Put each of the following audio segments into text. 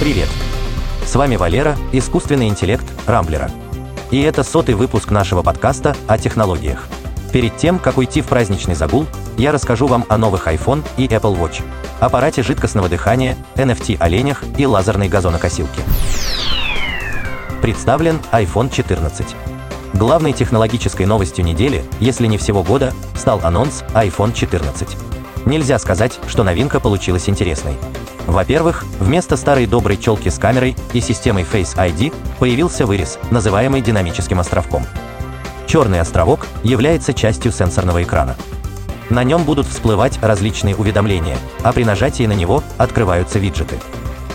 Привет! С вами Валера, искусственный интеллект Рамблера. И это сотый выпуск нашего подкаста о технологиях. Перед тем, как уйти в праздничный загул, я расскажу вам о новых iPhone и Apple Watch, аппарате жидкостного дыхания, NFT-оленях и лазерной газонокосилке. Представлен iPhone 14. Главной технологической новостью недели, если не всего года, стал анонс iPhone 14. Нельзя сказать, что новинка получилась интересной. Во-первых, вместо старой доброй челки с камерой и системой Face ID появился вырез, называемый динамическим островком. Черный островок является частью сенсорного экрана. На нем будут всплывать различные уведомления, а при нажатии на него открываются виджеты.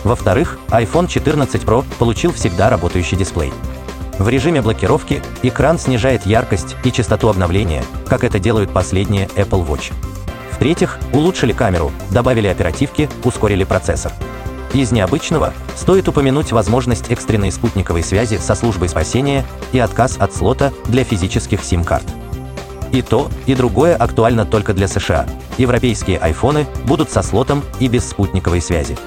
Во-вторых, iPhone 14 Pro получил всегда работающий дисплей. В режиме блокировки экран снижает яркость и частоту обновления, как это делают последние Apple Watch. В-третьих, улучшили камеру, добавили оперативки, ускорили процессор. Из необычного стоит упомянуть возможность экстренной спутниковой связи со службой спасения и отказ от слота для физических сим-карт. И то, и другое актуально только для США. Европейские айфоны будут со слотом и без спутниковой связи.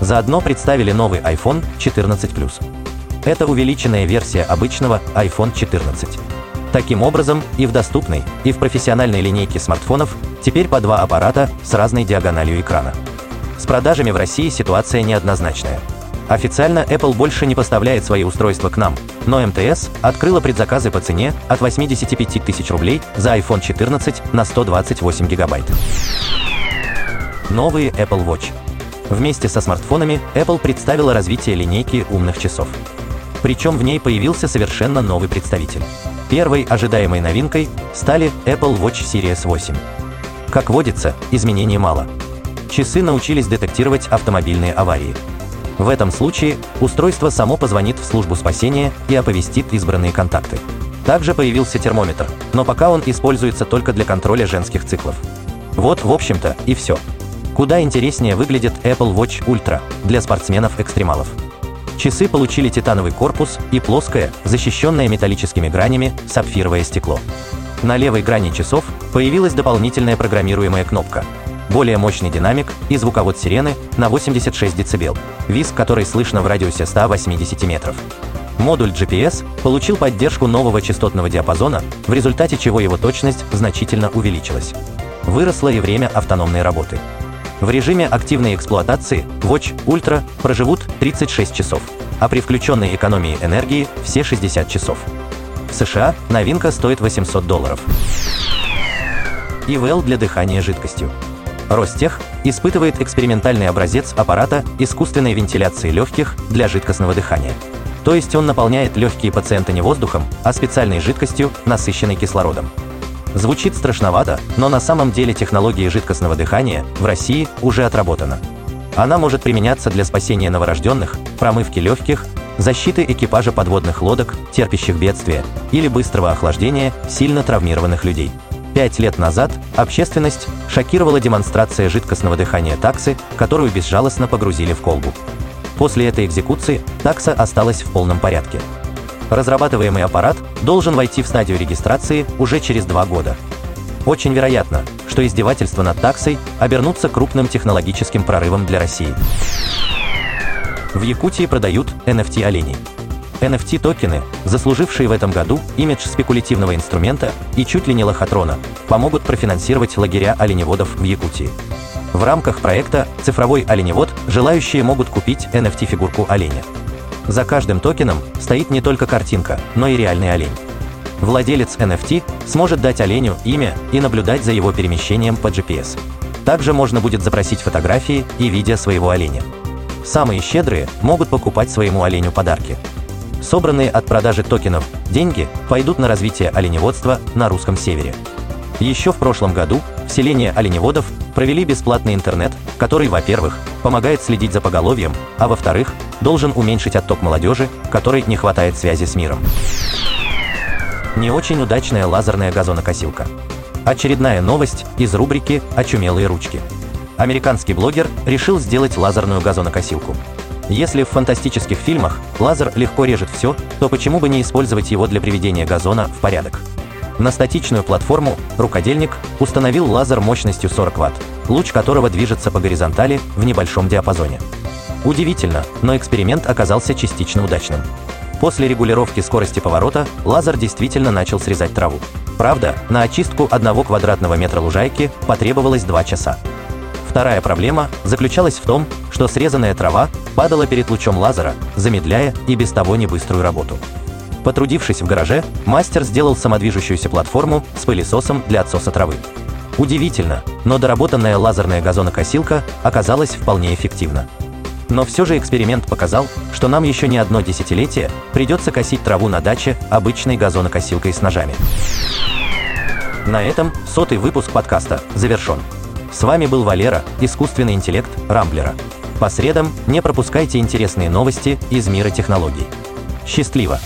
Заодно представили новый iPhone 14 Plus. Это увеличенная версия обычного iPhone 14. Таким образом, и в доступной, и в профессиональной линейке смартфонов теперь по два аппарата с разной диагональю экрана. С продажами в России ситуация неоднозначная. Официально Apple больше не поставляет свои устройства к нам, но МТС открыла предзаказы по цене от 85 тысяч рублей за iPhone 14 на 128 гигабайт. Новые Apple Watch. Вместе со смартфонами Apple представила развитие линейки умных часов. Причем в ней появился совершенно новый представитель. Первой ожидаемой новинкой стали Apple Watch Series 8. Как водится, изменений мало. Часы научились детектировать автомобильные аварии. В этом случае устройство само позвонит в службу спасения и оповестит избранные контакты. Также появился термометр, но пока он используется только для контроля женских циклов. Вот, в общем-то, и все. Куда интереснее выглядит Apple Watch Ultra для спортсменов-экстремалов. Часы получили титановый корпус и плоское, защищенное металлическими гранями, сапфировое стекло. На левой грани часов появилась дополнительная программируемая кнопка. Более мощный динамик и звуковод сирены на 86 дБ, визг который слышно в радиусе 180 метров. Модуль GPS получил поддержку нового частотного диапазона, в результате чего его точность значительно увеличилась. Выросло и время автономной работы. В режиме активной эксплуатации Watch Ultra проживут 36 часов, а при включенной экономии энергии все 60 часов. В США новинка стоит 800 долларов. ИВЛ для дыхания жидкостью. Ростех испытывает экспериментальный образец аппарата искусственной вентиляции легких для жидкостного дыхания. То есть он наполняет легкие пациента не воздухом, а специальной жидкостью, насыщенной кислородом. Звучит страшновато, но на самом деле технология жидкостного дыхания в России уже отработана. Она может применяться для спасения новорожденных, промывки легких, защиты экипажа подводных лодок, терпящих бедствия, или быстрого охлаждения сильно травмированных людей. Пять лет назад общественность шокировала демонстрация жидкостного дыхания таксы, которую безжалостно погрузили в колбу. После этой экзекуции такса осталась в полном порядке. Разрабатываемый аппарат должен войти в стадию регистрации уже через два года. Очень вероятно, что издевательства над таксой обернутся крупным технологическим прорывом для России. В Якутии продают NFT-оленей. NFT-токены, заслужившие в этом году имидж спекулятивного инструмента и чуть ли не лохотрона, помогут профинансировать лагеря оленеводов в Якутии. В рамках проекта «Цифровой оленевод» желающие могут купить NFT-фигурку оленя. За каждым токеном стоит не только картинка, но и реальный олень. Владелец NFT сможет дать оленю имя и наблюдать за его перемещением по GPS. Также можно будет запросить фотографии и видео своего оленя. Самые щедрые могут покупать своему оленю подарки. Собранные от продажи токенов деньги пойдут на развитие оленеводства на русском севере. Еще в прошлом году в селение оленеводов провели бесплатный интернет, который, во-первых, помогает следить за поголовьем, а во-вторых, должен уменьшить отток молодежи, которой не хватает связи с миром. Не очень удачная лазерная газонокосилка. Очередная новость из рубрики «Очумелые ручки». Американский блогер решил сделать лазерную газонокосилку. Если в фантастических фильмах лазер легко режет все, то почему бы не использовать его для приведения газона в порядок? На статичную платформу рукодельник установил лазер мощностью 40 Вт, луч которого движется по горизонтали в небольшом диапазоне. Удивительно, но эксперимент оказался частично удачным. После регулировки скорости поворота лазер действительно начал срезать траву. Правда, на очистку одного квадратного метра лужайки потребовалось 2 часа. Вторая проблема заключалась в том, что срезанная трава падала перед лучом лазера, замедляя и без того небыструю работу. Потрудившись в гараже, мастер сделал самодвижущуюся платформу с пылесосом для отсоса травы. Удивительно, но доработанная лазерная газонокосилка оказалась вполне эффективна. Но все же эксперимент показал, что нам еще не одно десятилетие придется косить траву на даче обычной газонокосилкой с ножами. На этом сотый выпуск подкаста завершен. С вами был Валера, искусственный интеллект Рамблера. По средам не пропускайте интересные новости из мира технологий. Счастливо!